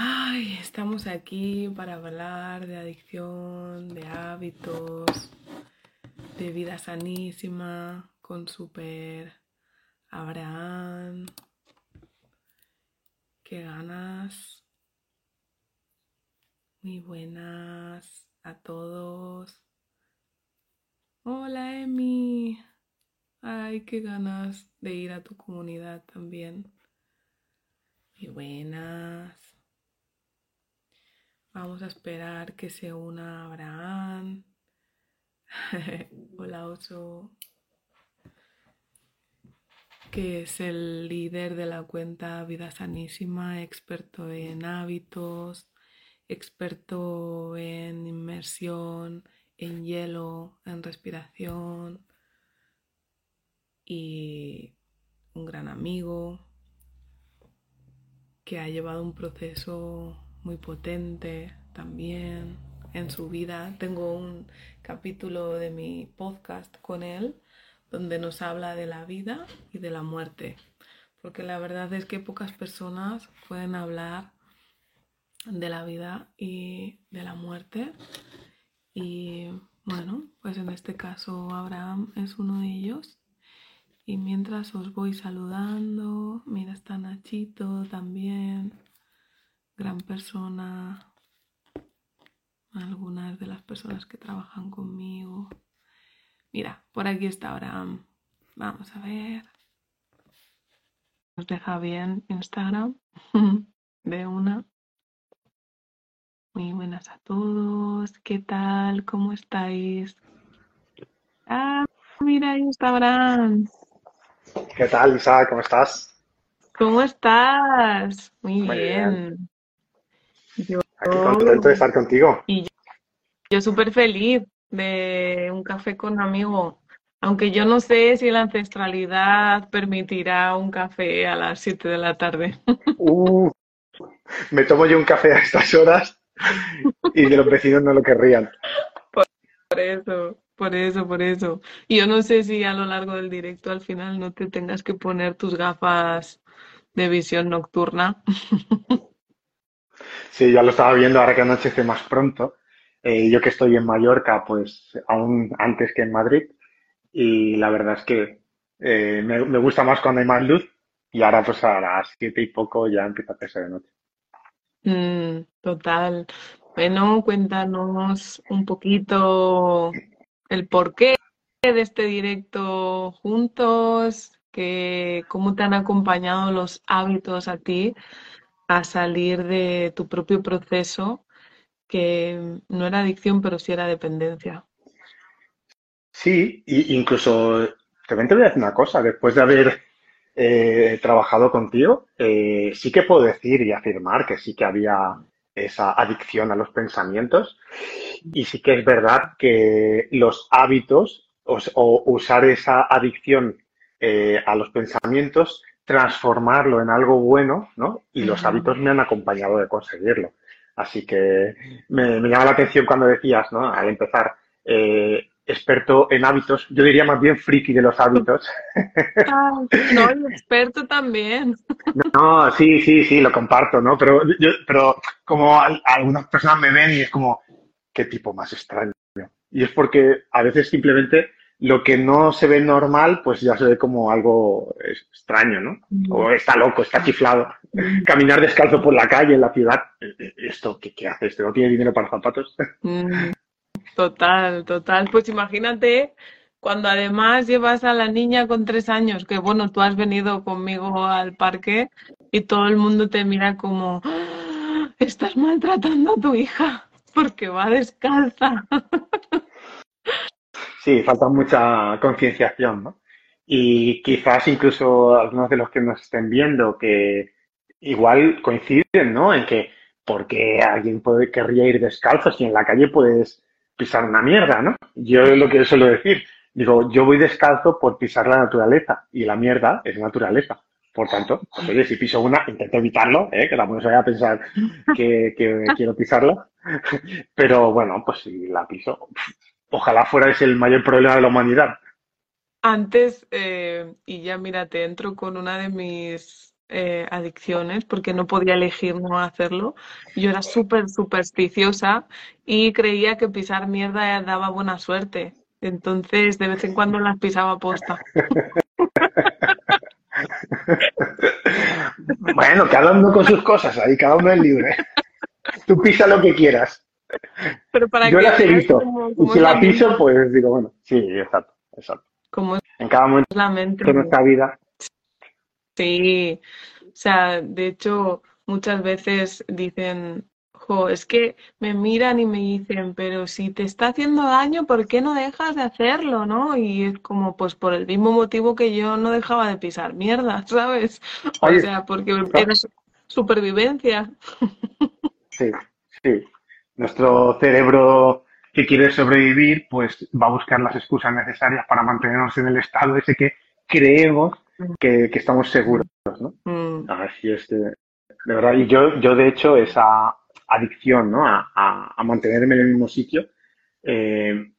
Ay, estamos aquí para hablar de adicción, de hábitos, de vida sanísima con Super Abraham. Qué ganas. Muy buenas a todos. Hola, Emi. Ay, qué ganas de ir a tu comunidad también. Muy buenas. Vamos a esperar que se una Abraham. Hola Oso. Que es el líder de la cuenta Vida Sanísima, experto en hábitos, experto en inmersión, en hielo, en respiración y un gran amigo que ha llevado un proceso muy potente también en su vida. Tengo un capítulo de mi podcast con él donde nos habla de la vida y de la muerte, porque la verdad es que pocas personas pueden hablar de la vida y de la muerte. Y bueno, pues en este caso Abraham es uno de ellos. Y mientras os voy saludando, mira, está Nachito también gran persona, algunas de las personas que trabajan conmigo. Mira, por aquí está Abraham. Vamos a ver. Nos deja bien Instagram de una. Muy buenas a todos. ¿Qué tal? ¿Cómo estáis? Ah, mira, Abraham. ¿Qué tal, Isa? ¿Cómo estás? ¿Cómo estás? Muy, bien. Yo, Aquí contento de estar contigo. Y yo, yo súper feliz de un café con un amigo. Aunque yo no sé si la ancestralidad permitirá un café a las 7 de la tarde. Uh, me tomo yo un café a estas horas y de los vecinos no lo querrían. Por, por eso, por eso, por eso. Y yo no sé si a lo largo del directo al final no te tengas que poner tus gafas de visión nocturna. Sí, ya lo estaba viendo ahora que anochece más pronto. Eh, yo que estoy en Mallorca, pues aún antes que en Madrid. Y la verdad es que eh, me, me gusta más cuando hay más luz. Y ahora pues a las siete y poco ya empieza a hacerse de noche. Mm, total. Bueno, cuéntanos un poquito el porqué de este directo juntos, que, cómo te han acompañado los hábitos a ti a salir de tu propio proceso, que no era adicción, pero sí era dependencia. Sí, y incluso también te voy a decir una cosa, después de haber eh, trabajado contigo, eh, sí que puedo decir y afirmar que sí que había esa adicción a los pensamientos y sí que es verdad que los hábitos o, o usar esa adicción eh, a los pensamientos transformarlo en algo bueno, ¿no? Y los hábitos me han acompañado de conseguirlo. Así que me, me llama la atención cuando decías, ¿no? Al empezar, eh, experto en hábitos, yo diría más bien friki de los hábitos. Ah, no, el experto también. No, sí, sí, sí, lo comparto, ¿no? Pero, yo, pero como al- algunas personas me ven y es como, qué tipo más extraño. Y es porque a veces simplemente lo que no se ve normal, pues ya se ve como algo extraño, ¿no? O está loco, está chiflado. Caminar descalzo por la calle en la ciudad. eh, eh, ¿Esto qué, qué hace? ¿Este no tiene dinero para zapatos? Total, total. Pues imagínate cuando además llevas a la niña con tres años, que bueno, tú has venido conmigo al parque y todo el mundo te mira como, "Ah, estás maltratando a tu hija porque va descalza. Sí, falta mucha concienciación, ¿no? Y quizás incluso algunos de los que nos estén viendo que igual coinciden, ¿no? En que ¿por qué alguien puede, querría ir descalzo si en la calle puedes pisar una mierda, ¿no? Yo lo que suelo decir. Digo, yo voy descalzo por pisar la naturaleza y la mierda es naturaleza. Por tanto, pues, oye, si piso una, intento evitarlo, ¿eh? que tampoco se vaya a pensar que, que quiero pisarla. Pero bueno, pues si la piso, ojalá fuera ese el mayor problema de la humanidad. Antes, eh, y ya mira, te entro con una de mis eh, adicciones porque no podía elegir no hacerlo. Yo era súper supersticiosa y creía que pisar mierda daba buena suerte. Entonces, de vez en cuando las pisaba posta. bueno, cada uno con sus cosas, ahí cada uno es libre. Tú pisa lo que quieras. Pero para Yo que las he visto. Y si es la la piso, pues digo, bueno, sí, exacto, exacto. cómo es En cada momento la mente. de nuestra vida. Sí, o sea, de hecho, muchas veces dicen, jo, es que me miran y me dicen, pero si te está haciendo daño, ¿por qué no dejas de hacerlo, no? Y es como, pues por el mismo motivo que yo no dejaba de pisar mierda, ¿sabes? O sea, porque ¿no? era su- supervivencia. Sí, sí. Nuestro cerebro que quiere sobrevivir, pues va a buscar las excusas necesarias para mantenernos en el estado ese que creemos que, que estamos seguros, ¿no? Mm, Así es, de, de verdad. Y yo, yo, de hecho, esa adicción, ¿no? A, a- a mantenerme en el mismo sitio, eh,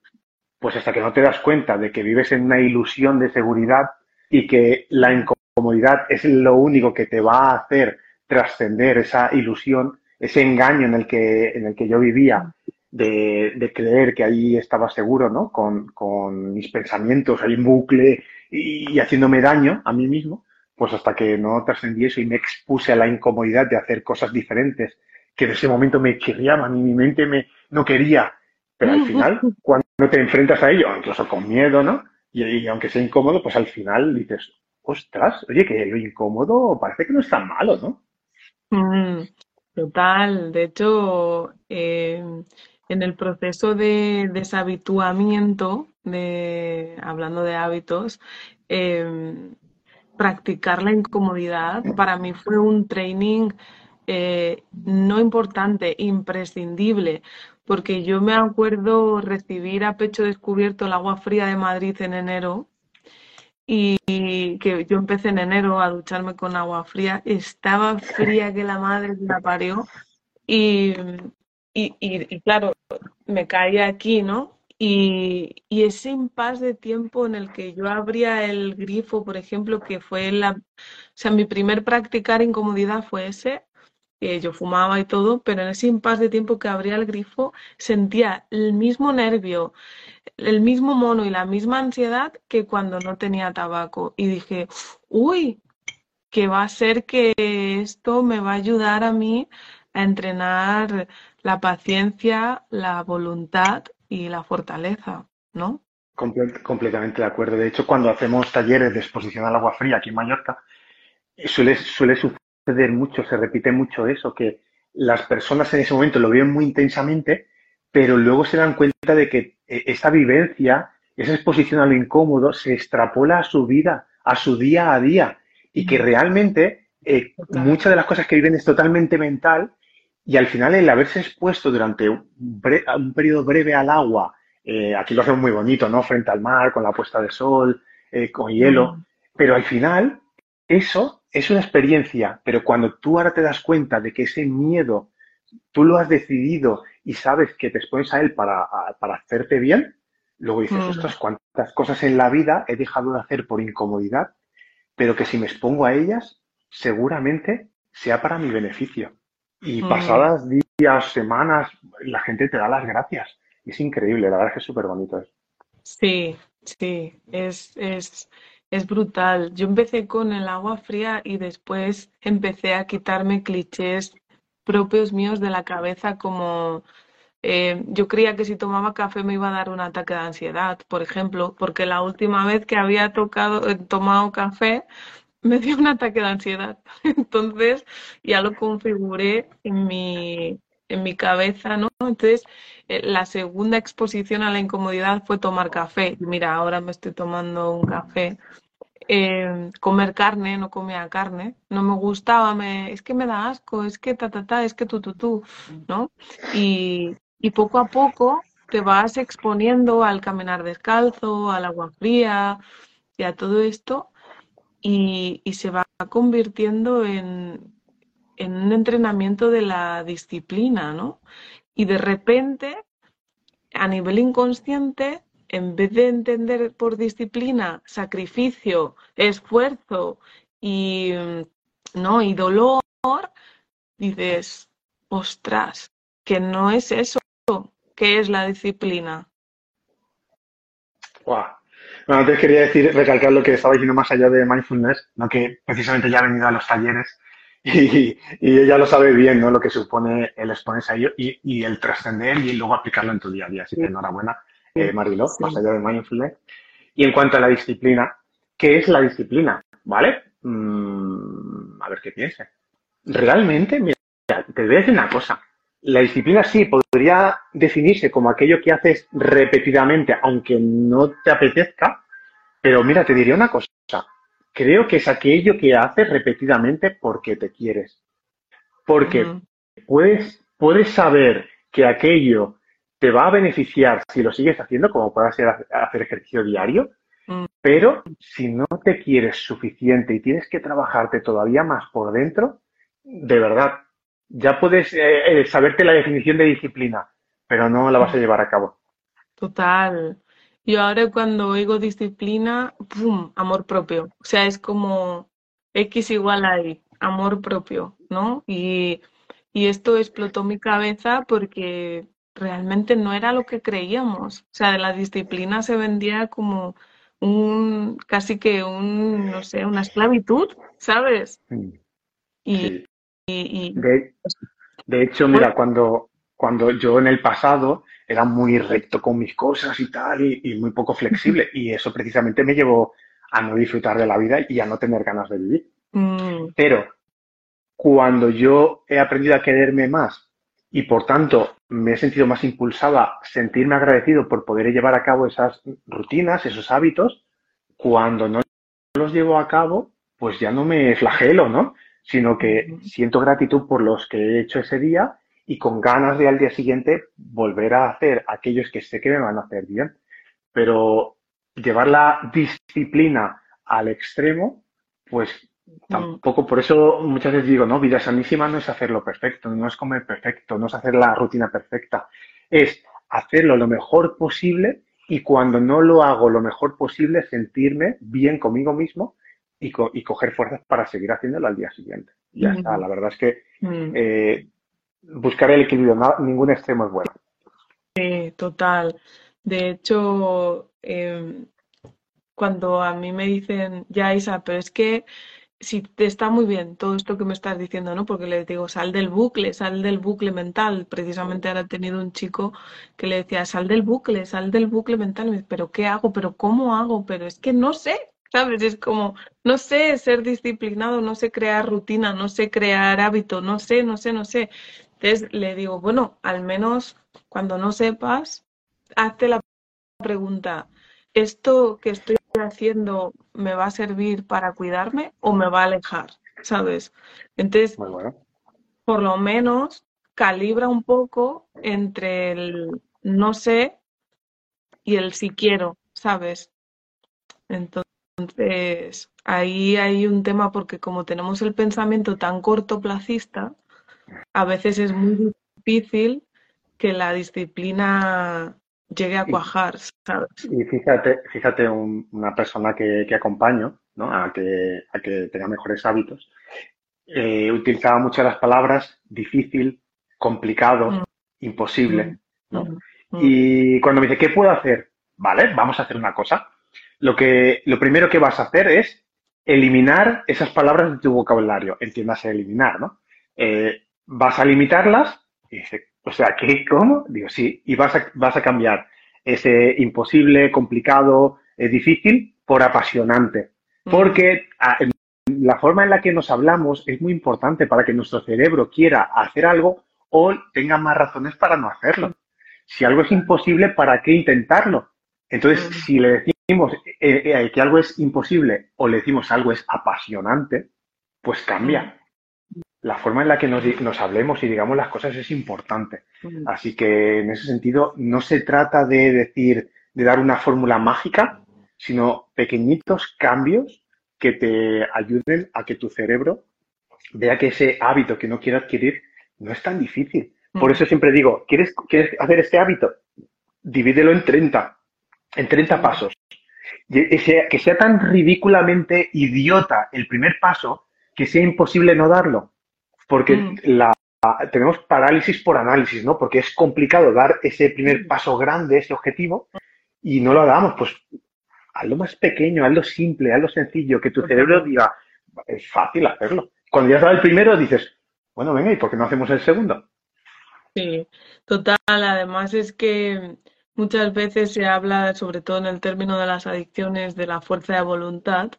pues hasta que no te das cuenta de que vives en una ilusión de seguridad y que la incomodidad es lo único que te va a hacer trascender esa ilusión, ese engaño en el que, en el que yo vivía, de, de creer que ahí estaba seguro, ¿no? Con, con mis pensamientos ahí en bucle y, y haciéndome daño a mí mismo, pues hasta que no trascendí eso y me expuse a la incomodidad de hacer cosas diferentes que en ese momento me chirriaban y mi mente me no quería. Pero al final, cuando te enfrentas a ello, incluso con miedo, ¿no? Y, y aunque sea incómodo, pues al final dices, ostras, oye, que lo incómodo parece que no es tan malo, ¿no? mm, total. De hecho, eh, en el proceso de deshabituamiento, de, hablando de hábitos, em, practicar la incomodidad para mí fue un training eh, no importante, imprescindible, porque yo me acuerdo recibir a pecho descubierto el agua fría de Madrid en enero y que yo empecé en enero a ducharme con agua fría, estaba fría que la madre la parió y, y, y- claro, me caía aquí, ¿no? Y, y ese impasse de tiempo en el que yo abría el grifo, por ejemplo, que fue la, o sea, mi primer practicar incomodidad fue ese, que yo fumaba y todo, pero en ese impasse de tiempo que abría el grifo sentía el mismo nervio, el mismo mono y la misma ansiedad que cuando no tenía tabaco. Y dije, uy, que va a ser que esto me va a ayudar a mí a entrenar la paciencia, la voluntad y la fortaleza, ¿no? Comple- completamente de acuerdo. De hecho, cuando hacemos talleres de exposición al agua fría aquí en Mallorca, suele, suele suceder mucho, se repite mucho eso, que las personas en ese momento lo viven muy intensamente, pero luego se dan cuenta de que eh, esa vivencia, esa exposición a lo incómodo, se extrapola a su vida, a su día a día, y que realmente eh, muchas de las cosas que viven es totalmente mental, y al final el haberse expuesto durante un, bre- un periodo breve al agua, eh, aquí lo hacemos muy bonito, ¿no? Frente al mar, con la puesta de sol, eh, con hielo, Mm, pero al final eso es una experiencia, pero cuando tú ahora te das cuenta de que ese miedo tú lo has decidido y sabes que te expones a él para, a- para hacerte bien, luego dices, mm, ostras, cuántas cosas en la vida he dejado de hacer por incomodidad, pero que si me expongo a ellas, seguramente sea para mi beneficio. Y mm. pasadas días, semanas, la gente te da las gracias. Es increíble, la verdad es que es súper bonito. Sí, sí, es, es, es brutal. Yo empecé con el agua fría y después empecé a quitarme clichés propios míos de la cabeza, como eh, yo creía que si tomaba café me iba a dar un ataque de ansiedad, por ejemplo, porque la última vez que había tocado, eh, tomado café me dio un ataque de ansiedad. Entonces ya lo configuré en mi, en mi cabeza, ¿no? Entonces eh, la segunda exposición a la incomodidad fue tomar café. Mira, ahora me estoy tomando un café eh, comer carne, no comía carne, no me gustaba, me, es que me da asco, es que ta, ta, ta, es que tú, tú, tú, ¿no? Y, y poco a poco te vas exponiendo al caminar descalzo, al agua fría y a todo esto y, y se va convirtiendo en, en un entrenamiento de la disciplina, ¿no? Y de repente, a nivel inconsciente, en vez de entender por disciplina sacrificio, esfuerzo y, ¿no? y dolor, dices, ostras, que no es eso, que es la disciplina. Wow. Bueno, antes quería decir, recalcar lo que estaba diciendo más allá de mindfulness, ¿no? que precisamente ya ha venido a los talleres y, ella lo sabe bien, ¿no? Lo que supone el exponerse a ello y, y el trascender y luego aplicarlo en tu día a día. Así que enhorabuena eh, Mariló, más allá de mindfulness. Y en cuanto a la disciplina, ¿qué es la disciplina? ¿Vale? Mm, a ver qué piensa. Realmente, mira, te voy a decir una cosa. La disciplina sí podría definirse como aquello que haces repetidamente, aunque no te apetezca, pero mira, te diría una cosa. Creo que es aquello que haces repetidamente porque te quieres. Porque puedes, puedes saber que aquello te va a beneficiar si lo sigues haciendo, como puede ser hacer ejercicio diario, mm. pero si no te quieres suficiente y tienes que trabajarte todavía más por dentro, de verdad, ya puedes eh, eh, saberte la definición de disciplina, pero no la vas a llevar a cabo. Total. Yo ahora cuando oigo disciplina, ¡pum! Amor propio. O sea, es como X igual a Y, amor propio, ¿no? Y, y esto explotó mi cabeza porque realmente no era lo que creíamos. O sea, de la disciplina se vendía como un, casi que un, no sé, una esclavitud, ¿sabes? Y, de, hecho, mira, cuando, cuando yo en el pasado era muy recto con mis cosas y tal, y, muy poco flexible, y eso precisamente me llevó a no disfrutar de la vida y a no tener ganas de vivir. Mm. Pero cuando yo he aprendido a quererme más y por tanto me he sentido más impulsado a sentirme agradecido por poder llevar a cabo esas rutinas, esos hábitos, cuando no los llevo a cabo, pues ya no me flagelo, ¿no? Sino que siento gratitud por los que he hecho ese día y con ganas de al día siguiente volver a hacer aquellos que sé que me van a hacer bien. Pero llevar la disciplina al extremo, pues. Tampoco, por eso muchas veces digo, no, vida sanísima no es hacerlo perfecto, no es comer perfecto, no es hacer la rutina perfecta, es hacerlo lo mejor posible y cuando no lo hago lo mejor posible, sentirme bien conmigo mismo y, y coger fuerzas para seguir haciéndolo al día siguiente. ya está, la verdad es que mm. eh, buscar el equilibrio, ningún extremo es bueno. Sí, total. De hecho, em, cuando a mí me dicen, ya Isa, pero es que si te está muy bien todo esto que me estás diciendo, ¿no? Porque le digo, sal del bucle, sal del bucle mental. Precisamente ahora he tenido un chico que le decía, sal del bucle, sal del bucle mental. Me pero ¿qué hago? ¿Pero cómo hago? Pero es que no sé, ¿sabes? Es como, no sé ser disciplinado, no sé crear rutina, no sé crear hábito, no sé, no sé, no sé. Entonces le digo, bueno, al menos cuando no sepas, hazte la pregunta, ¿esto que estoy haciendo me va a servir para cuidarme o me va a alejar? ¿Sabes? Entonces, por lo menos calibra un poco entre el no sé y el si quiero, ¿sabes? Entonces, ahí hay un tema porque como tenemos el pensamiento tan cortoplacista, a veces es muy difícil que la disciplina llegue a cuajar, ¿sabes? Y fíjate, fíjate una persona que, que acompaño, ¿no? A que, a que tenga mejores hábitos, eh, utilizaba muchas las palabras difícil, complicado, mm. imposible, mm. ¿no? Mm. Y cuando me dice, ¿qué puedo hacer? Vale, vamos a hacer una cosa. Lo que, lo primero que vas a hacer es eliminar esas palabras de tu vocabulario, entiéndase eliminar, ¿no? Eh, vas a limitarlas y dice, o sea, ¿qué? ¿Cómo? Digo, sí, y vas a, vas a cambiar ese imposible, complicado, eh, difícil por apasionante. Porque ah, la forma en la que nos hablamos es muy importante para que nuestro cerebro quiera hacer algo o tenga más razones para no hacerlo. Si algo es imposible, ¿para qué intentarlo? Entonces, Mm. si le decimos eh, eh, que algo es imposible o le decimos algo es apasionante, pues cambia. La forma en la que nos, nos hablemos y digamos las cosas es importante. Mm. Así que en ese sentido no se trata de decir, de dar una fórmula mágica, sino pequeñitos cambios que te ayuden a que tu cerebro vea que ese hábito que no quiere adquirir no es tan difícil. Por Mm. eso siempre digo, ¿quieres, quieres hacer este hábito? Divídelo en 30, en 30 pasos. Y ese- que sea tan ridículamente idiota el primer paso que sea imposible no darlo. Porque Mm. la, tenemos parálisis por análisis, ¿no? Porque es complicado dar ese primer paso grande, ese objetivo, y no lo damos. Pues hazlo más pequeño, hazlo simple, hazlo sencillo, que tu cerebro diga, es fácil hacerlo. Cuando ya has dado el primero, dices, bueno, venga, ¿y por qué no hacemos el segundo? Sí, total. Además es que muchas veces se habla, sobre todo en el término de las adicciones, de la fuerza de voluntad,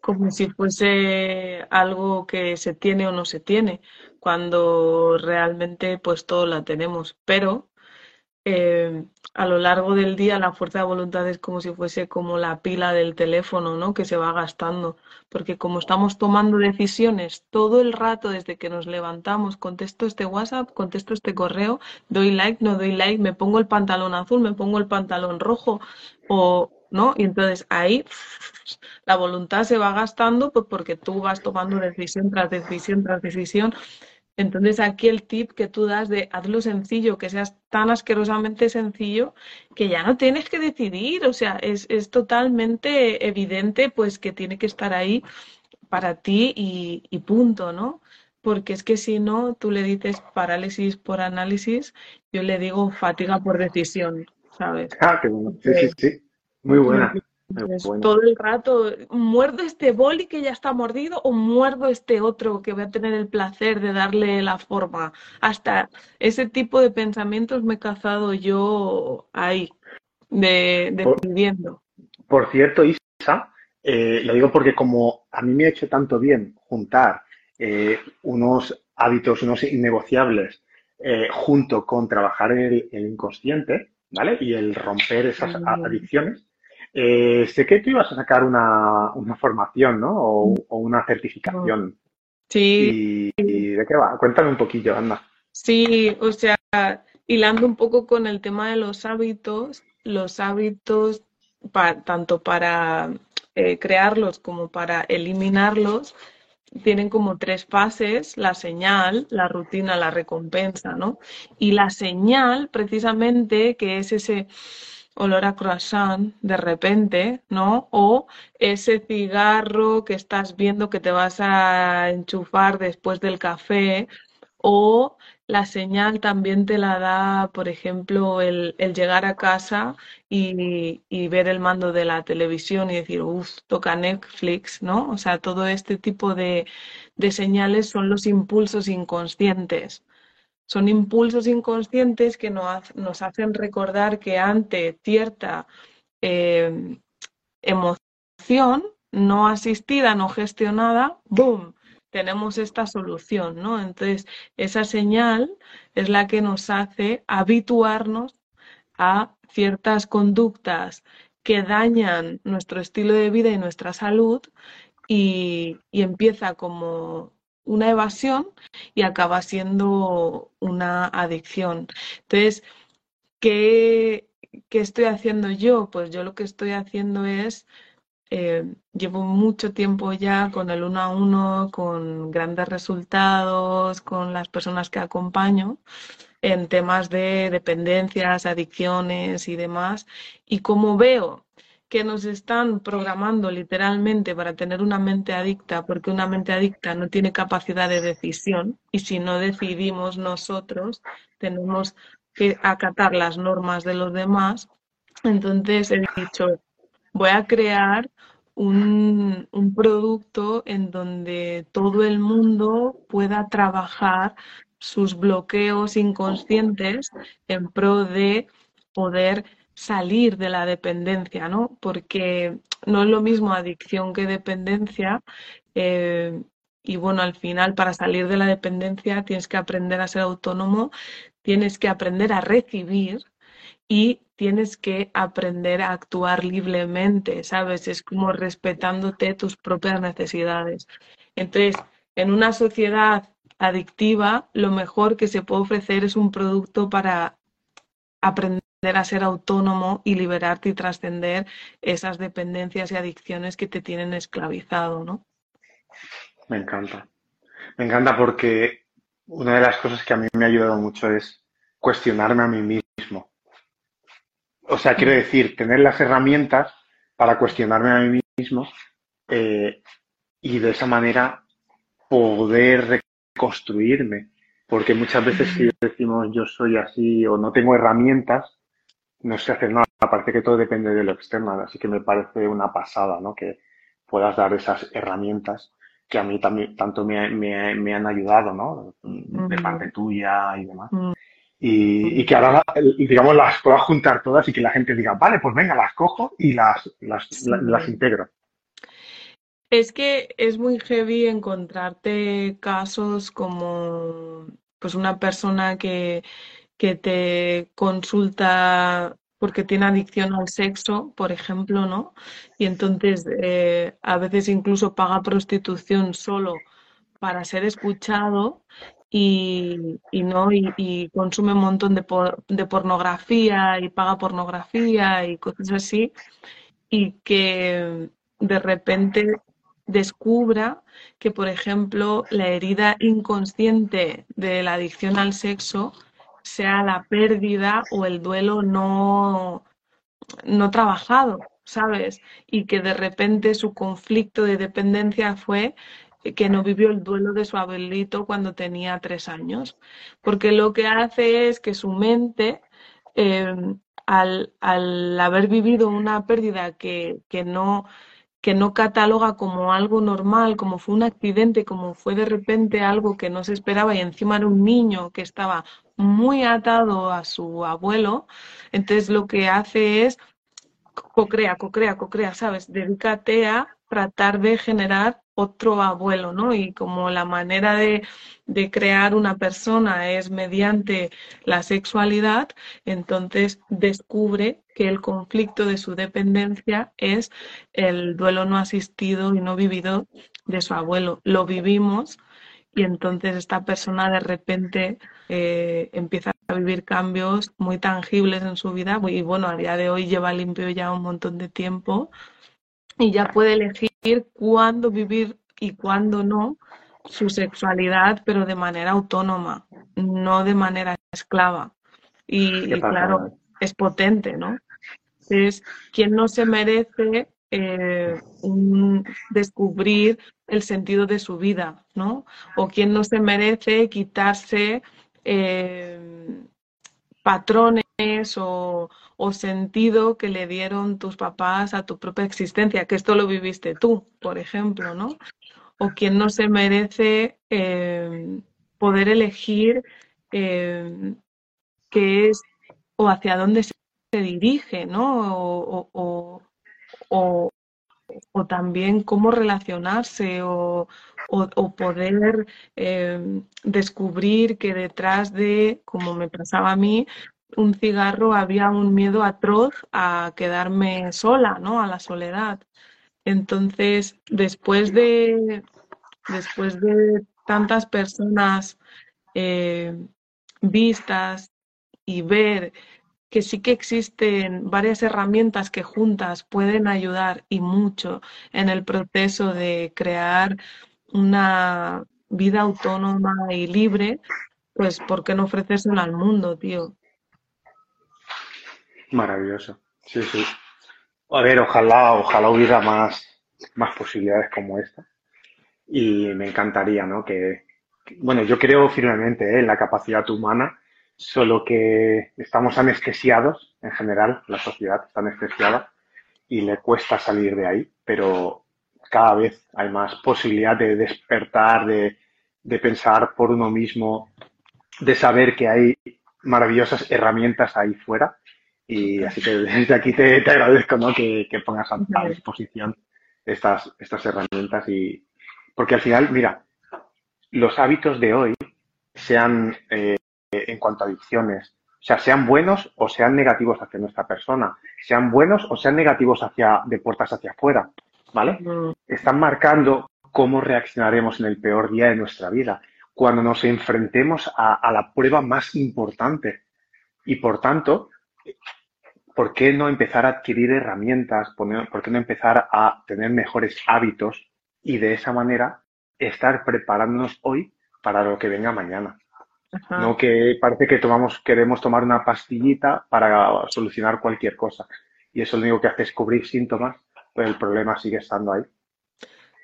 como si fuese algo que se tiene o no se tiene, cuando realmente pues todo la tenemos. Pero eh, a lo largo del día la fuerza de voluntad es como si fuese como la pila del teléfono, ¿no? Que se va gastando, porque como estamos tomando decisiones todo el rato desde que nos levantamos, contesto este WhatsApp, contesto este correo, doy like, no doy like, me pongo el pantalón azul, me pongo el pantalón rojo, o ¿no? Y entonces ahí la voluntad se va gastando pues porque tú vas tomando decisión tras decisión tras decisión. Entonces aquí el tip que tú das de hazlo sencillo, que seas tan asquerosamente sencillo que ya no tienes que decidir, o sea, es, es totalmente evidente pues que tiene que estar ahí para ti y, y punto, ¿no? Porque es que si no, tú le dices parálisis por análisis, yo le digo fatiga por decisión, ¿sabes? Ah, qué bueno. Sí, sí, sí. Muy buena. Entonces, todo el rato, ¿muerdo este boli que ya está mordido o muerdo este otro que voy a tener el placer de darle la forma? Hasta ese tipo de pensamientos me he cazado yo ahí, de, Por, cierto, Isa, eh, lo digo porque como a mí me ha hecho tanto bien juntar eh, unos hábitos, unos innegociables, eh, junto con trabajar el, el inconsciente, ¿vale? Y el romper esas adicciones. Eh, sé que tú ibas a sacar una, una formación, ¿no? O, o una mm. certificación. Sí, ¿Y, y de qué va? Cuéntame un poquillo, anda. sí, o sea, hilando un poco con el tema de los hábitos, los hábitos, pa- tanto para eh, crearlos como para eliminarlos, tienen como tres fases, la señal, la rutina, la recompensa, ¿no? Y la señal, precisamente, que es ese olor a croissant de repente, ¿no? O ese cigarro que estás viendo que te vas a enchufar después del café, o la señal también te la da, por ejemplo, el, el llegar a casa y, y ver el mando de la televisión y decir, uff, toca Netflix, ¿no? O sea, todo este tipo de, de señales son los impulsos inconscientes. Son impulsos inconscientes que nos, hacen recordar que ante cierta eh, emoción no asistida, no gestionada, ¡boom! Tenemos esta solución, ¿no? Entonces, esa señal es la que nos hace habituarnos a ciertas conductas que dañan nuestro estilo de vida y nuestra salud y, y empieza como una evasión y acaba siendo una adicción. Entonces, ¿qué, qué estoy haciendo yo? Pues yo lo que estoy haciendo es, eh, llevo mucho tiempo ya con el uno a uno, con grandes resultados, con las personas que acompaño en temas de dependencias, adicciones y demás. Y como veo que nos están programando literalmente para tener una mente adicta, porque una mente adicta no tiene capacidad de decisión y si no decidimos nosotros, tenemos que acatar las normas de los demás. Entonces he dicho, voy a crear un, un producto en donde todo el mundo pueda trabajar sus bloqueos inconscientes en pro de poder salir de la dependencia, ¿no? Porque no es lo mismo adicción que dependencia. eh, y bueno, al final, para salir de la dependencia tienes que aprender a ser autónomo, tienes que aprender a recibir y tienes que aprender a actuar libremente, ¿sabes? Es como respetándote tus propias necesidades. Entonces, en una sociedad adictiva, lo mejor que se puede ofrecer es un producto para aprender a ser autónomo y liberarte y trascender esas dependencias y adicciones que te tienen esclavizado, ¿no? Me encanta. Me encanta porque una de las cosas que a mí me ha ayudado mucho es cuestionarme a mí mismo. O sea, quiero decir, tener las herramientas para cuestionarme a mí mismo eh, y de esa manera poder reconstruirme. Porque muchas veces si decimos yo soy así o no tengo herramientas, no sé hacer nada. Parece que todo depende de lo externo. Así que me parece una pasada, ¿no? Que puedas dar esas herramientas que a mí también tanto me, me, han ayudado, ¿no? De parte tuya y demás. Y, y, que ahora, digamos, las puedas juntar todas y que la gente diga, vale, pues venga, las cojo y las, las, las integro. Es que es muy heavy encontrarte casos como pues una persona que, que te consulta porque tiene adicción al sexo, por ejemplo, ¿no? Y entonces eh, a veces incluso paga prostitución solo para ser escuchado y, no y, consume un montón de, de pornografía y paga pornografía y cosas así y que de repente descubra que, por ejemplo, la herida inconsciente de la adicción al sexo sea la pérdida o el duelo no, no trabajado, ¿sabes? Y que de repente su conflicto de dependencia fue que no vivió el duelo de su abuelito cuando tenía tres años, porque lo que hace es que su mente, em, al, al, haber vivido una pérdida que, que no que no cataloga como algo normal, como fue un accidente, como fue de repente algo que no se esperaba y encima era un niño que estaba muy atado a su abuelo, entonces lo que hace es cocrea, cocrea, cocrea, ¿sabes? Dedícate a tratar de generar otro abuelo, ¿no? Y como la manera de, de, crear una persona es mediante la sexualidad, entonces descubre que el conflicto de su dependencia es el duelo no asistido y no vivido de su abuelo. Lo vivimos y entonces esta persona de repente eh, empieza a vivir cambios muy tangibles en su vida y bueno, a día de hoy lleva limpio ya un montón de tiempo y ya puede elegir cuándo vivir y cuándo no su sexualidad, pero de manera autónoma, no de manera esclava. Y, claro, es potente, ¿no? Es quien no se merece eh, descubrir el sentido de su vida, ¿no? O quien no se merece quitarse eh, patrones o, sentido que le dieron tus papás a tu propia existencia, que esto lo viviste tú, por ejemplo, ¿no? O quien no se merece eh, poder elegir qué es o hacia dónde se dirige, ¿no? O, o también cómo relacionarse o, poder eh, descubrir que detrás de, como me pasaba a mí, un cigarro había un miedo atroz a quedarme sola, ¿no? A la soledad. Entonces, después de, después de tantas personas eh, vistas y ver que sí que existen varias herramientas que juntas pueden ayudar y mucho en el proceso de crear una vida autónoma y libre, pues ¿por qué no ofrecérselo al mundo, tío? Maravilloso. Sí, sí. A ver, ojalá, ojalá hubiera más, más posibilidades como esta. Y me encantaría, ¿no? Que, bueno, yo creo firmemente ¿eh? en la capacidad humana, solo que estamos anestesiados, en general, la sociedad está anestesiada y le cuesta salir de ahí, pero cada vez hay más posibilidad de despertar, de, pensar por uno mismo, de saber que hay maravillosas herramientas ahí fuera. Y así que desde aquí te, agradezco ¿no? que, pongas a, disposición estas, estas herramientas. y Porque al final, mira, los hábitos de hoy, sean eh, en cuanto a adicciones, sea, sean buenos o sean negativos hacia nuestra persona, sean buenos o sean negativos hacia, de puertas hacia afuera, ¿vale? Mm. Están marcando cómo reaccionaremos en el peor día de nuestra vida, cuando nos enfrentemos a, a la prueba más importante. Y por tanto, ¿por qué no empezar a adquirir herramientas? ¿Por qué no empezar a tener mejores hábitos y de esa manera estar preparándonos hoy para lo que venga mañana? Ajá. No que parece que tomamos, queremos tomar una pastillita para solucionar cualquier cosa. Y eso lo único que hace es cubrir síntomas, pero el problema sigue estando ahí.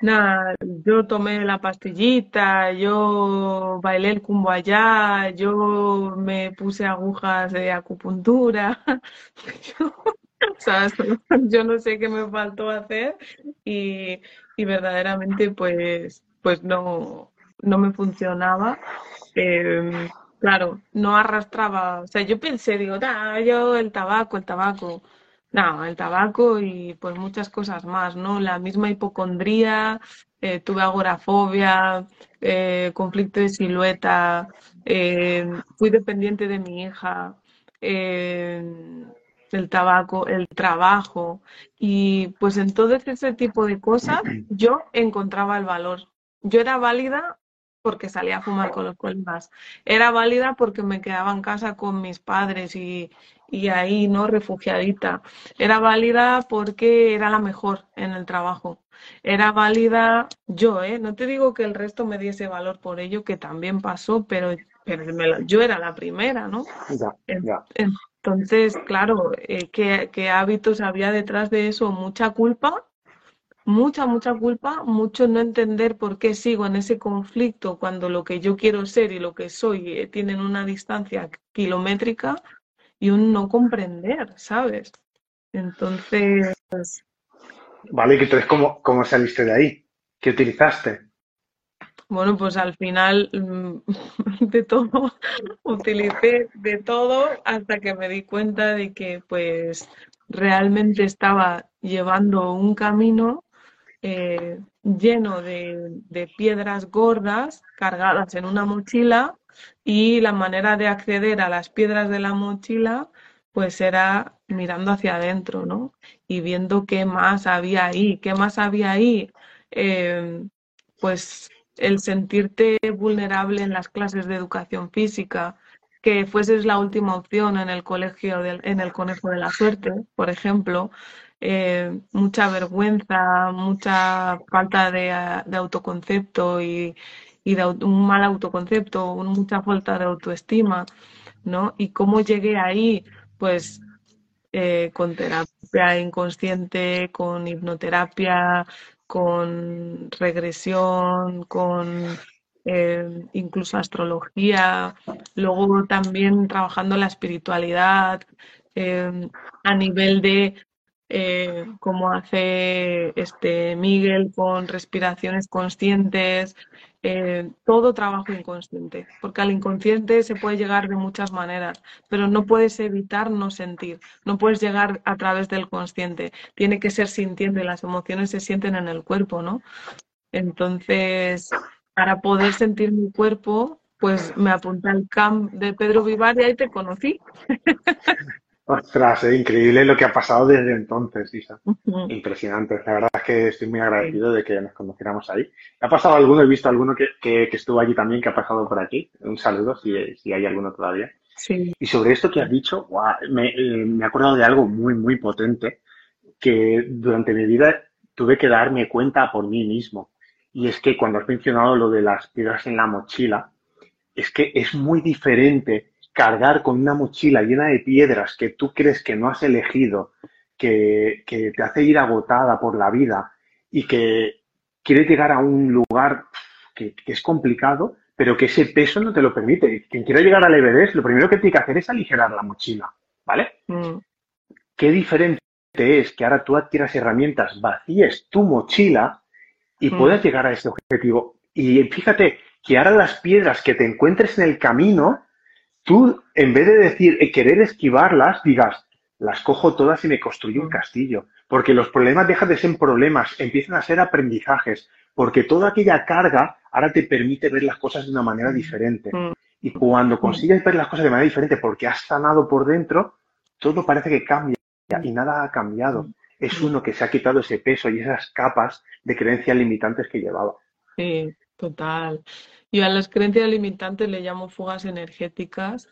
Nada, yo tomé la pastillita, yo bailé el kumbaya, yo me puse agujas de acupuntura. Yo, o sea, yo no sé qué me faltó hacer y, y verdaderamente pues, pues no, no me funcionaba. Eh, claro, no arrastraba, o sea, yo pensé, digo, "Ah, yo el tabaco, el tabaco. No, el tabaco y pues muchas cosas más, ¿no? La misma hipocondría, eh, tuve agorafobia, eh, conflicto de silueta, eh, fui dependiente de mi hija, eh, el tabaco, el trabajo y pues en todo ese tipo de cosas yo encontraba el valor. Yo era válida porque salía a fumar con los colegas, era válida porque me quedaba en casa con mis padres y, y ahí, ¿no? Refugiadita. Era válida porque era la mejor en el trabajo. Era válida yo, ¿eh? No te digo que el resto me diese valor por ello, que también pasó, pero, pero me yo era la primera, ¿no? Ya, En- ya. Entonces, claro, eh, ¿qué, qué hábitos había detrás de eso? Mucha culpa, mucha, mucha culpa, mucho no entender por qué sigo en ese conflicto cuando lo que yo quiero ser y lo que soy eh, tienen una distancia kilométrica y un no comprender, ¿sabes? Entonces, Vale, y entonces, ¿cómo, cómo saliste de ahí? ¿Qué utilizaste? bueno, pues al final mm, de todo, utilicé de todo hasta que me di cuenta de que pues realmente estaba llevando un camino eh, lleno de, piedras gordas cargadas en una mochila y la manera de acceder a las piedras de la mochila pues era mirando hacia adentro, ¿no? Y viendo qué más había ahí, qué más había ahí. Eh, pues el sentirte vulnerable en las clases de educación física, que fueses la última opción en el colegio en el conejo de la suerte, por ejemplo, eh, mucha vergüenza, mucha falta de, autoconcepto y, un mal autoconcepto, mucha falta de autoestima, ¿no? Y cómo llegué ahí, pues eh, con terapia inconsciente, con hipnoterapia, con regresión, con eh, incluso astrología, luego también trabajando la espiritualidad a nivel de eh, como hace este Miguel con respiraciones conscientes, eh, todo trabajo inconsciente, porque al inconsciente se puede llegar de muchas maneras, pero no puedes evitar no sentir, no puedes llegar a través del consciente, tiene que ser sintiendo las emociones se sienten en el cuerpo, ¿no? Entonces, para poder sentir mi cuerpo, pues me apunté al camp de Pedro Vivar y ahí te conocí. Ostras, es increíble lo que ha pasado desde entonces, Isa. Impresionante. La verdad es que estoy muy agradecido de que nos conociéramos ahí. Ha pasado alguno, he visto alguno que, que, que estuvo allí también, que ha pasado por aquí. Un saludo, si, si hay alguno todavía. Sí. Y sobre esto que has dicho, guau, me, eh, me he acordado de algo muy, muy potente que durante mi vida tuve que darme cuenta por mí mismo. Y es que cuando has mencionado lo de las piedras en la mochila, es que es muy diferente cargar con una mochila llena de piedras que tú crees que no has elegido, que, que te hace ir agotada por la vida y que quieres llegar a un lugar que, que es complicado, pero que ese peso no te lo permite. Quien quiera llegar al Everest, lo primero que tiene que hacer es aligerar la mochila, ¿vale? Mm, Qué diferente es que ahora tú adquieras herramientas, vacíes tu mochila y mm, puedas llegar a ese objetivo. Y fíjate que ahora las piedras que te encuentres en el camino, tú en vez de decir eh, querer esquivarlas, digas, las cojo todas y me construyo un mm, castillo. Porque los problemas dejan de ser problemas, empiezan a ser aprendizajes. Porque toda aquella carga ahora te permite ver las cosas de una manera mm, diferente. mm. Y cuando consigues ver las cosas de manera diferente porque has sanado por dentro, todo parece que cambia y nada ha cambiado. Es uno que se ha quitado ese peso y esas capas de creencias limitantes que llevaba. Sí, total. Yo a las creencias limitantes le llamo fugas energéticas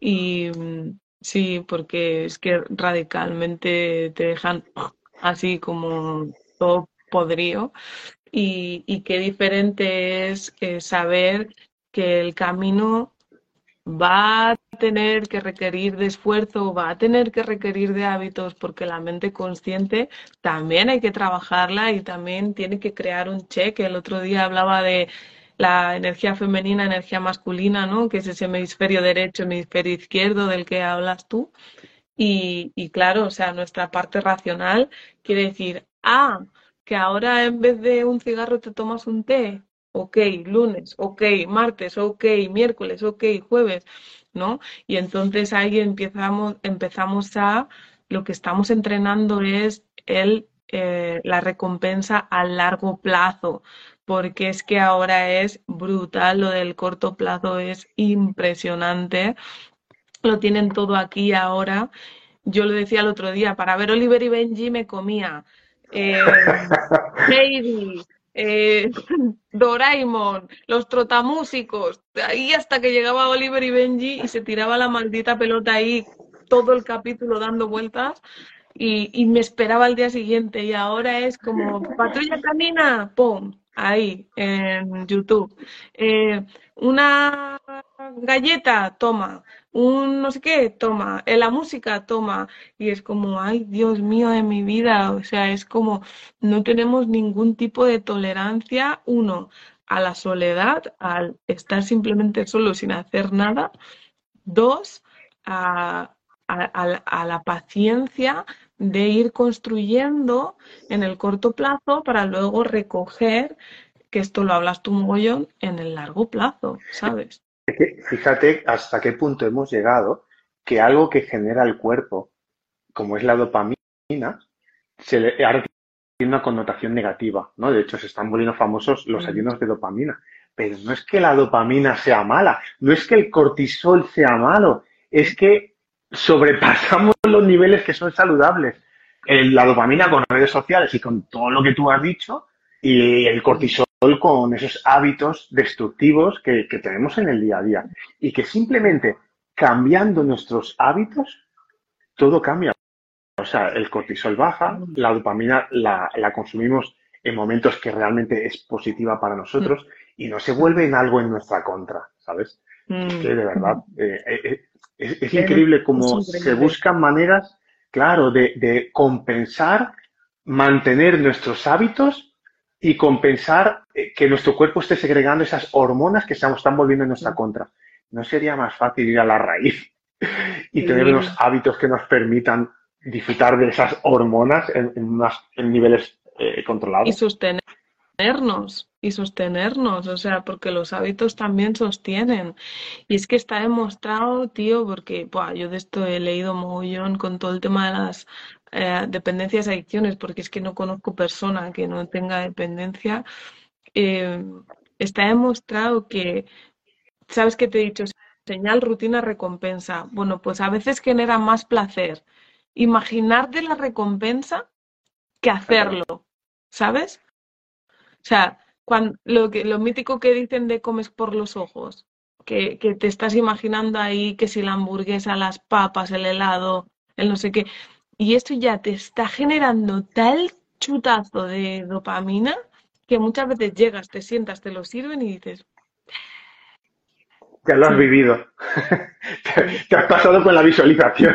y sí, porque es que radicalmente te dejan así como todo podrido y, y qué diferente es eh, saber que el camino va a tener que requerir de esfuerzo, va a tener que requerir de hábitos, porque la mente consciente también hay que trabajarla y también tiene que crear un cheque. El otro día hablaba de la energía femenina, energía masculina, ¿no? Que es ese hemisferio derecho, hemisferio izquierdo del que hablas tú. Y, claro, o sea, nuestra parte racional quiere decir, ah, que ahora en vez de un cigarro te tomas un té, ok, lunes, ok, martes, ok, miércoles, ok, jueves, ¿no? Y entonces ahí empezamos, empezamos a, lo que estamos entrenando es el, eh, la recompensa a largo plazo, porque es que ahora es brutal, lo del corto plazo es impresionante, lo tienen todo aquí ahora. Yo lo decía el otro día, para ver Oliver y Benji me comía eh, Heidi, eh, Doraemon, los trotamúsicos, ahí hasta que llegaba Oliver y Benji y se tiraba la maldita pelota ahí todo el capítulo dando vueltas y, y me esperaba al día siguiente y ahora es como patrulla camina, ¡pum! Ahí en YouTube. Eh, una galleta, toma. Un no sé qué, toma. En la música, toma. Y es como, ay, Dios mío de mi vida. O sea, es como, no tenemos ningún tipo de tolerancia, uno, a la soledad, al estar simplemente solo sin hacer nada. Dos, a la paciencia de ir construyendo en el corto plazo para luego recoger, que esto lo hablas tú mogollón, en el largo plazo, ¿sabes? Fíjate hasta qué punto hemos llegado que algo que genera el cuerpo, como es la dopamina, se le, ahora tiene una connotación negativa, ¿no? De hecho, se están volviendo famosos los ayunos de dopamina. Pero no es que la dopamina sea mala, no es que el cortisol sea malo, es que sobrepasamos los niveles que son saludables. la dopamina con redes sociales y con todo lo que tú has dicho, y el cortisol con esos hábitos destructivos que, tenemos en el día a día. Y que simplemente cambiando nuestros hábitos, todo cambia. O sea, el cortisol baja, la dopamina la, consumimos en momentos que realmente es positiva para nosotros y no se vuelve en algo en nuestra contra, ¿sabes? Mm. que de verdad, eh, eh, es, increíble cómo se buscan maneras, claro, de, compensar, mantener nuestros hábitos y compensar eh, que nuestro cuerpo esté segregando esas hormonas que se están volviendo en nuestra contra. ¿No sería más fácil ir a la raíz y tener unos hábitos que nos permitan disfrutar de esas hormonas en, en, niveles eh, controlados? Y sostenernos y sostenernos, o sea, porque los hábitos también sostienen. Y es que está demostrado, tío, porque yo de esto he leído mogollón con todo el tema de las eh, dependencias y adicciones, porque es que no conozco persona que no tenga dependencia. Eh, está demostrado que, ¿sabes qué te he dicho? Señal, rutina, recompensa. Bueno, pues a veces genera más placer imaginarte la recompensa que hacerlo, ¿sabes? O sea, lo, que, lo mítico que dicen de comes por los ojos, que, que te estás imaginando ahí que si la hamburguesa, las papas, el helado, el no sé qué, y esto ya te está generando tal chutazo de dopamina que muchas veces llegas, te sientas, te lo sirven y dices... Ya lo has vivido. te, has pasado con la visualización.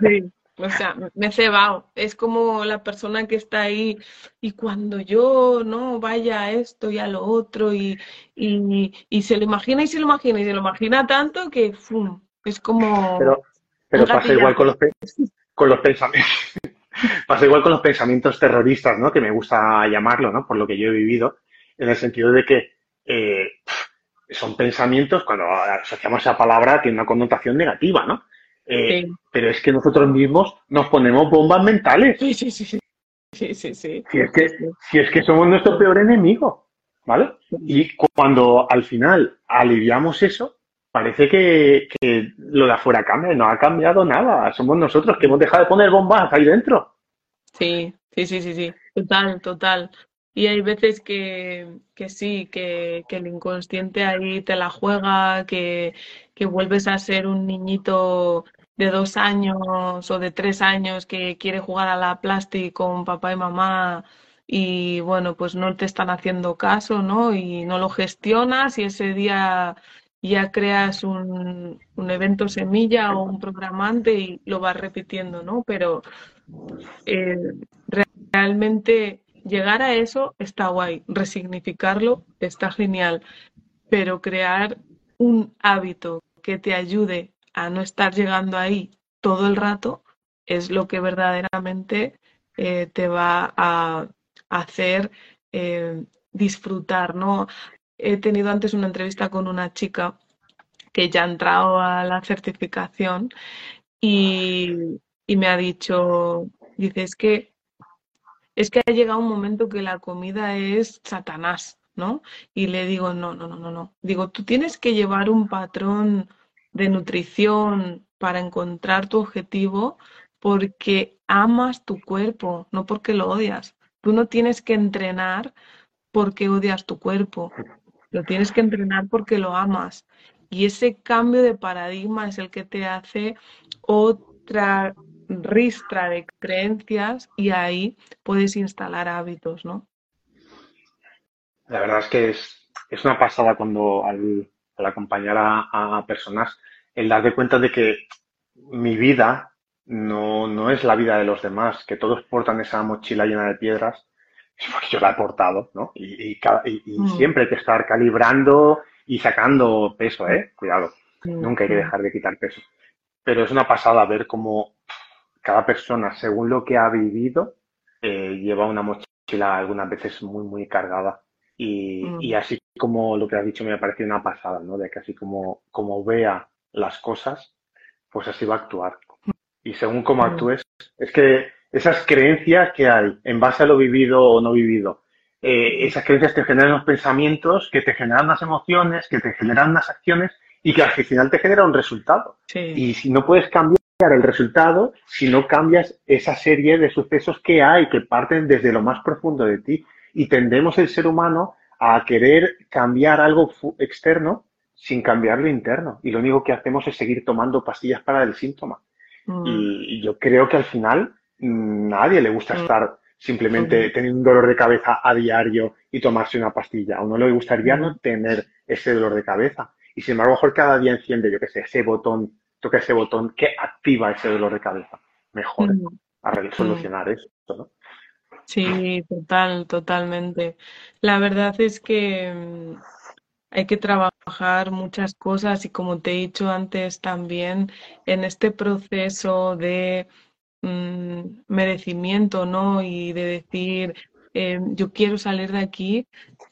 sí. O sea, me he cebado. Es como la persona que está ahí y cuando yo no vaya a esto y a lo otro y, y, se lo imagina y se lo imagina y se lo imagina tanto que ¡fum! es como... Pero, pero pasa igual con los, con los pensamientos. pasa igual con los pensamientos terroristas, ¿no? Que me gusta llamarlo, ¿no? Por lo que yo he vivido, en el sentido de que eh, son pensamientos, cuando asociamos esa palabra, tiene una connotación negativa, ¿no? Eh, pero es que nosotros mismos nos ponemos bombas mentales. Sí, sí, sí. Sí, sí, sí. Si es que, si es que somos nuestro peor enemigo, ¿vale? Y cuando al final aliviamos eso, parece que, lo de afuera cambia, no ha cambiado nada. Somos nosotros que hemos dejado de poner bombas ahí dentro. Sí, sí, sí, sí, sí. Total, total. Y hay veces que, que sí, que, que, el inconsciente ahí te la juega, que, que vuelves a ser un niñito de dos años o de tres años que quiere jugar a la plástica con papá y mamá y bueno, pues no te están haciendo caso, ¿no? Y no lo gestionas y ese día ya creas un, un evento semilla o un programante y lo vas repitiendo, ¿no? Pero eh, realmente llegar a eso está guay, resignificarlo está genial, pero crear un hábito que te ayude a no estar llegando ahí todo el rato es lo que verdaderamente eh, te va a hacer eh, disfrutar, ¿no? He tenido antes una entrevista con una chica que ya ha entrado a la certificación y, y me ha dicho, dice, es que, es que ha llegado un momento que la comida es Satanás, ¿no? Y le digo, no, no, no, no, no. Digo, tú tienes que llevar un patrón de nutrición para encontrar tu objetivo porque amas tu cuerpo, no porque lo odias. Tú no tienes que entrenar porque odias tu cuerpo, lo tienes que entrenar porque lo amas. Y ese cambio de paradigma es el que te hace otra ristra de creencias y ahí puedes instalar hábitos, ¿no? La verdad es que es, es una pasada cuando al, acompañar a, personas el dar cuenta de que mi vida no, no es la vida de los demás, que todos portan esa mochila llena de piedras, porque yo la he portado, ¿no? Y, y, mm. siempre hay que estar calibrando y sacando peso, ¿eh? Cuidado, nunca hay que dejar de quitar peso. Pero es una pasada ver cómo cada persona, según lo que ha vivido, eh, lleva una mochila algunas veces muy, muy cargada. Y, mm. y, así como lo que has dicho me ha parecido una pasada, ¿no? De que así como, como vea las cosas, pues así va a actuar. Y según cómo actúes, es que esas creencias que hay en base a lo vivido o no vivido, eh, esas creencias te generan unos pensamientos, que te generan unas emociones, que te generan unas acciones y que al final te genera un resultado. Y si no puedes cambiar el resultado, si no cambias esa serie de sucesos que hay, que parten desde lo más profundo de ti. Y tendemos el ser humano a querer cambiar algo externo sin cambiar lo interno. Y lo único que hacemos es seguir tomando pastillas para el síntoma. Mm. Y, yo creo que al final mm, nadie le gusta mm. estar simplemente teniendo un dolor de cabeza a diario y tomarse una pastilla. A uno le gustaría no tener ese dolor de cabeza. Y sin embargo, mejor cada día enciende, yo qué sé, ese botón, toca ese botón que activa ese dolor de cabeza. Mejor a solucionar eso, ¿no? Sí, total, totalmente. La verdad es que hay que trabajar muchas cosas y como te he dicho antes también en este proceso de mm, merecimiento, ¿no? Y de decir, eh, yo quiero salir de aquí,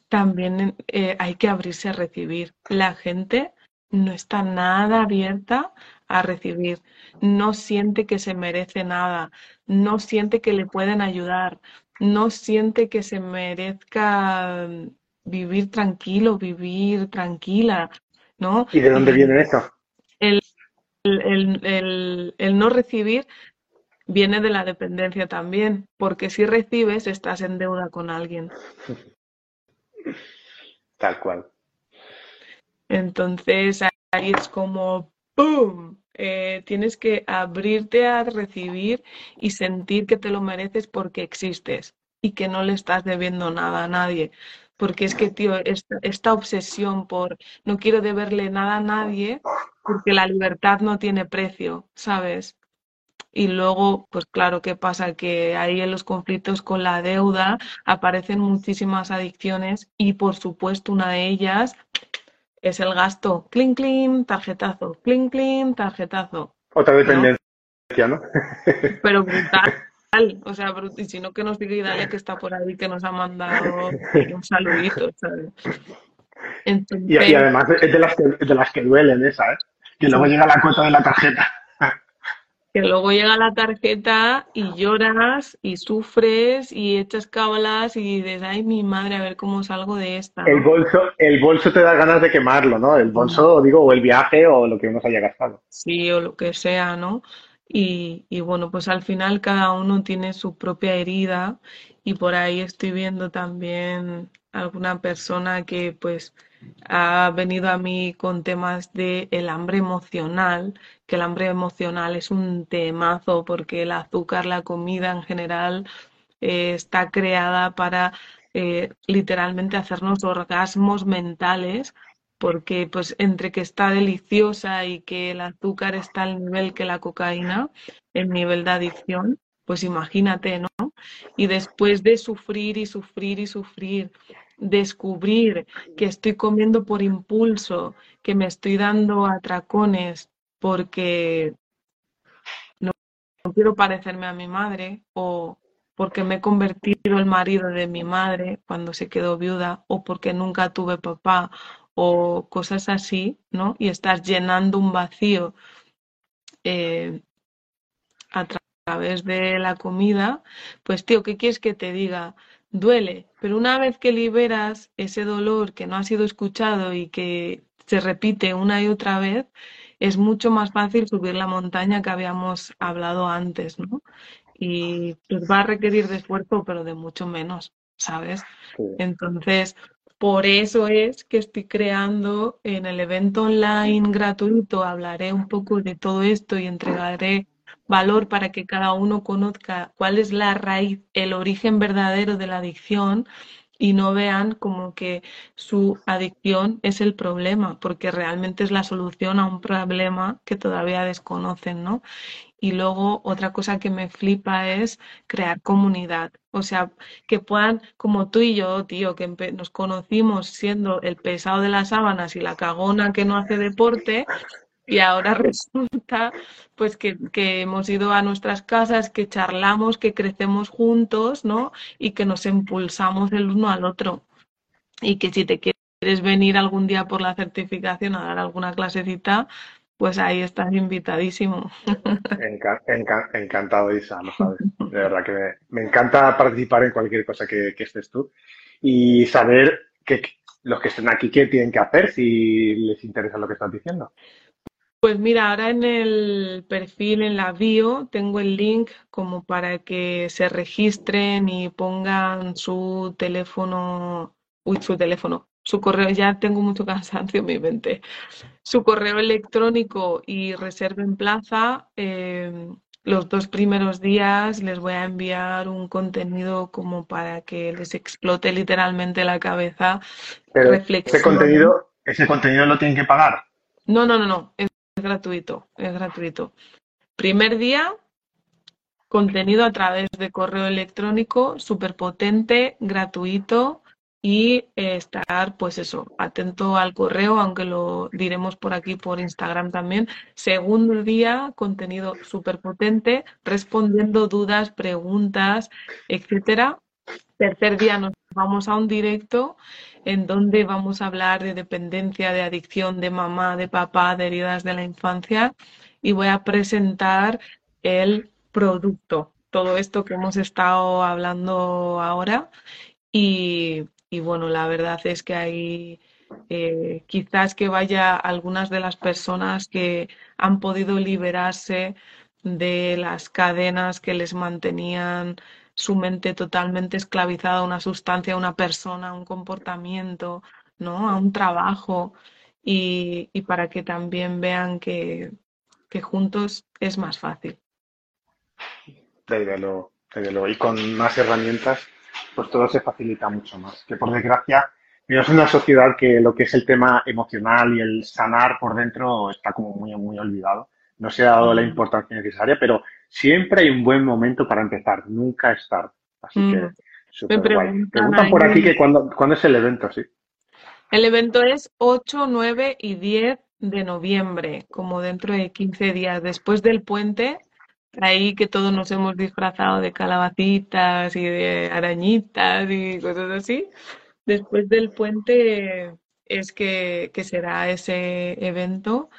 también eh, hay que abrirse a recibir. La gente no está nada abierta a recibir, no siente que se merece nada, no siente que le pueden ayudar, no siente que se merezca vivir tranquilo, vivir tranquila, ¿no? ¿Y de dónde viene eso? El, el, no recibir viene de la dependencia también, porque si recibes estás en deuda con alguien. Tal cual. Entonces ahí es como ¡pum! Eh, tienes que abrirte a recibir y sentir que te lo mereces porque existes y que no le estás debiendo nada a nadie. Porque es que, tío, esta, obsesión por no quiero deberle nada a nadie porque la libertad no tiene precio, ¿sabes? Y luego, pues claro, ¿qué pasa? Que ahí en los conflictos con la deuda aparecen muchísimas adicciones y por supuesto una de ellas es el gasto. Clean, clean, tarjetazo. Clean, clean, tarjetazo. Otra dependencia, ¿no? Pero brutal. O sea, y si no, que nos diga Idalia que está por ahí, que nos ha mandado un saludito, ¿sabes? y, además es de las, que, de las que duelen esa, ¿eh? Que luego llega la cuota de la tarjeta. Que luego llega la tarjeta y lloras y sufres y echas cábalas y dices, ay, mi madre, a ver cómo salgo de esta, El bolso, el bolso te da ganas de quemarlo, ¿no? El bolso, digo, o el viaje o lo que uno se haya gastado. Sí, o lo que sea, ¿no? Y, y bueno, pues al final cada uno tiene su propia herida y por ahí estoy viendo también alguna persona que pues ha venido a mí con temas de el hambre emocional, que el hambre emocional es un temazo porque el azúcar, la comida en general eh, está creada para eh, literalmente hacernos orgasmos mentales, porque pues entre que está deliciosa y que el azúcar está al nivel que la cocaína, el nivel de adicción, pues imagínate, ¿no? Y después de sufrir y sufrir y sufrir, descubrir que estoy comiendo por impulso, que me estoy dando atracones porque no quiero parecerme a mi madre o porque me he convertido el marido de mi madre cuando se quedó viuda o porque nunca tuve papá o cosas así, ¿no? Y estás llenando un vacío eh, a tra- través de la comida, pues tío, ¿qué quieres que te diga? Duele, pero una vez que liberas ese dolor que no ha sido escuchado y que se repite una y otra vez, es mucho más fácil subir la montaña que habíamos hablado antes, ¿no? y pues va a requerir de esfuerzo, pero de mucho menos, ¿sabes? Sí. Entonces, por eso es que estoy creando en el evento online gratuito, hablaré un poco de todo esto y entregaré valor para que cada uno conozca cuál es la raíz, el origen verdadero de la adicción y no vean como que su adicción es el problema, porque realmente es la solución a un problema que todavía desconocen, ¿no? Y luego otra cosa que me flipa es crear comunidad. O sea, que puedan, como tú y yo, tío, que nos conocimos siendo el pesado de las sábanas y la cagona que no hace deporte, y ahora resulta pues que, hemos ido a nuestras casas, que charlamos, que crecemos juntos, ¿no? Y que nos impulsamos el uno al otro. Y que si te quieres venir algún día por la certificación a dar alguna clasecita, pues ahí estás invitadísimo. Enca- enca- encantado, Isa, lo sabes. De verdad que me, encanta participar en cualquier cosa que, que estés tú y saber que los que estén aquí qué tienen que hacer si les interesa lo que estás diciendo. Pues mira, ahora en el perfil, en la bio, tengo el link como para que se registren y pongan su teléfono, uy, su teléfono, su correo, ya tengo mucho cansancio en mi mente, su correo electrónico y reserven plaza. eh, los dos primeros días les voy a enviar un contenido como para que les explote literalmente la cabeza, Pero ese contenido, ese contenido lo tienen que pagar. No, no, no, no, gratuito, es gratuito. Primer día, contenido a través de correo electrónico, súper potente, gratuito y eh, estar, pues eso, atento al correo, aunque lo diremos por aquí por Instagram también. Segundo día, contenido súper potente, respondiendo dudas, preguntas, etcétera. Tercer día nos vamos a un directo en donde vamos a hablar de dependencia, de adicción, de mamá, de papá, de heridas de la infancia y voy a presentar el producto, todo esto que hemos estado hablando ahora. Y, bueno, la verdad es que ahí eh, quizás que vaya algunas de las personas que han podido liberarse de las cadenas que les mantenían su mente totalmente esclavizada a una sustancia, a una persona, a un comportamiento, ¿no? A un trabajo y, y para que también vean que, que juntos es más fácil. Desde luego, desde luego. Y con más herramientas, pues todo se facilita mucho más. Que por desgracia, vivimos en una sociedad que lo que es el tema emocional y el sanar por dentro está como muy, muy olvidado. No se ha dado la importancia necesaria, pero siempre hay un buen momento para empezar. Nunca es tarde. Así mm. que Me súper guay. preguntan por aquí que cuándo, cuándo es el evento, sí. El evento es 8, 9 y 10 de noviembre, como dentro de 15 días, después del puente, ahí que todos nos hemos disfrazado de calabacitas y de arañitas y cosas así. Después del puente es que, que será ese evento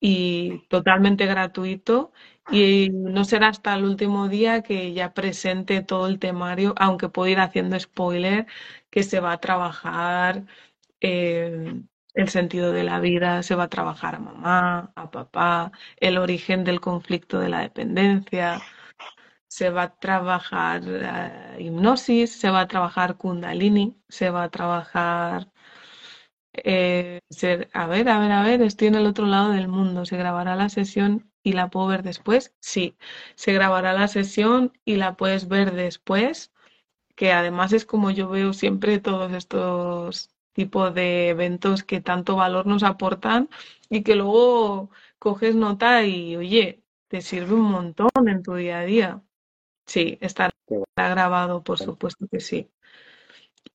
y totalmente gratuito y no será hasta el último día que ya presente todo el temario, aunque puedo ir haciendo spoiler, que se va a trabajar eh, el sentido de la vida, se va a trabajar a mamá, a papá, el origen del conflicto de la dependencia, se va a trabajar eh, hipnosis, se va a trabajar kundalini, se va a trabajar... Eh, a ver, a ver, a ver, estoy en el otro lado del mundo. ¿Se grabará la sesión y la puedo ver después? Sí, se grabará la sesión y la puedes ver después, que además es como yo veo siempre todos estos tipo de eventos que tanto valor nos aportan y que luego coges nota y, oye, te sirve un montón en tu día a día. Sí, está grabado, por supuesto que sí.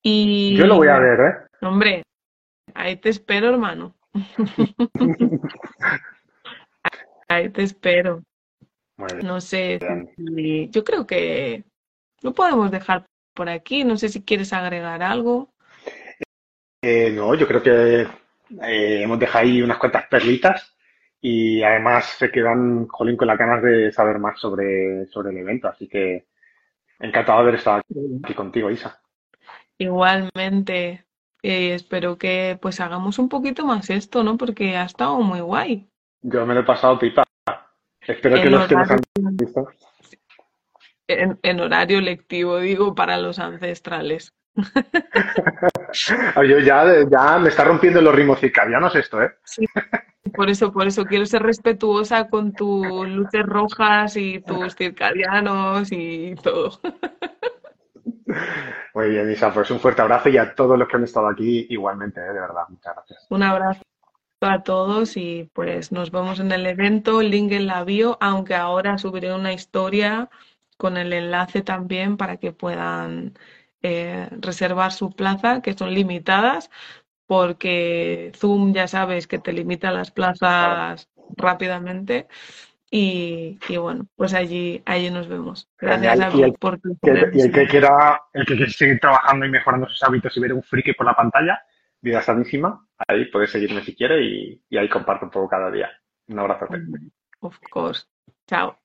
Y, Yo lo voy a ver, ¿eh? Hombre, ahí te espero, hermano. ahí te espero. No sé, yo creo que lo podemos dejar por aquí. No sé si quieres agregar algo. Eh, no, yo creo que eh, hemos dejado ahí unas cuantas perlitas y además se quedan, jolín, con las ganas de saber más sobre, sobre el evento. Así que encantado de haber estado aquí contigo, Isa. Igualmente, eh, espero que pues hagamos un poquito más esto, ¿no? Porque ha estado muy guay. Yo me lo he pasado pipa. Espero que los que nos han visto. en horario lectivo, digo, para los ancestrales. Yo ya, ya me está rompiendo los ritmos circadianos esto, ¿eh? Sí, por eso, por eso quiero ser respetuosa con tus luces rojas y tus circadianos y todo. Muy bien, Isa, pues un fuerte abrazo y a todos los que han estado aquí igualmente, ¿eh? de verdad, muchas gracias. Un abrazo a todos y pues nos vemos en el evento, link en la bio, aunque ahora subiré una historia con el enlace también para que puedan eh, reservar su plaza, que son limitadas, porque Zoom ya sabes que te limita las plazas rápidamente. Y, bueno, pues allí, allí nos vemos. Gracias a y por tu y el que quiera, el que quiera seguir trabajando y mejorando sus hábitos y ver un friki por la pantalla, vida sanísima, ahí puedes seguirme si quiere y, ahí comparto un poco cada día. Un abrazo. Of course. Chao.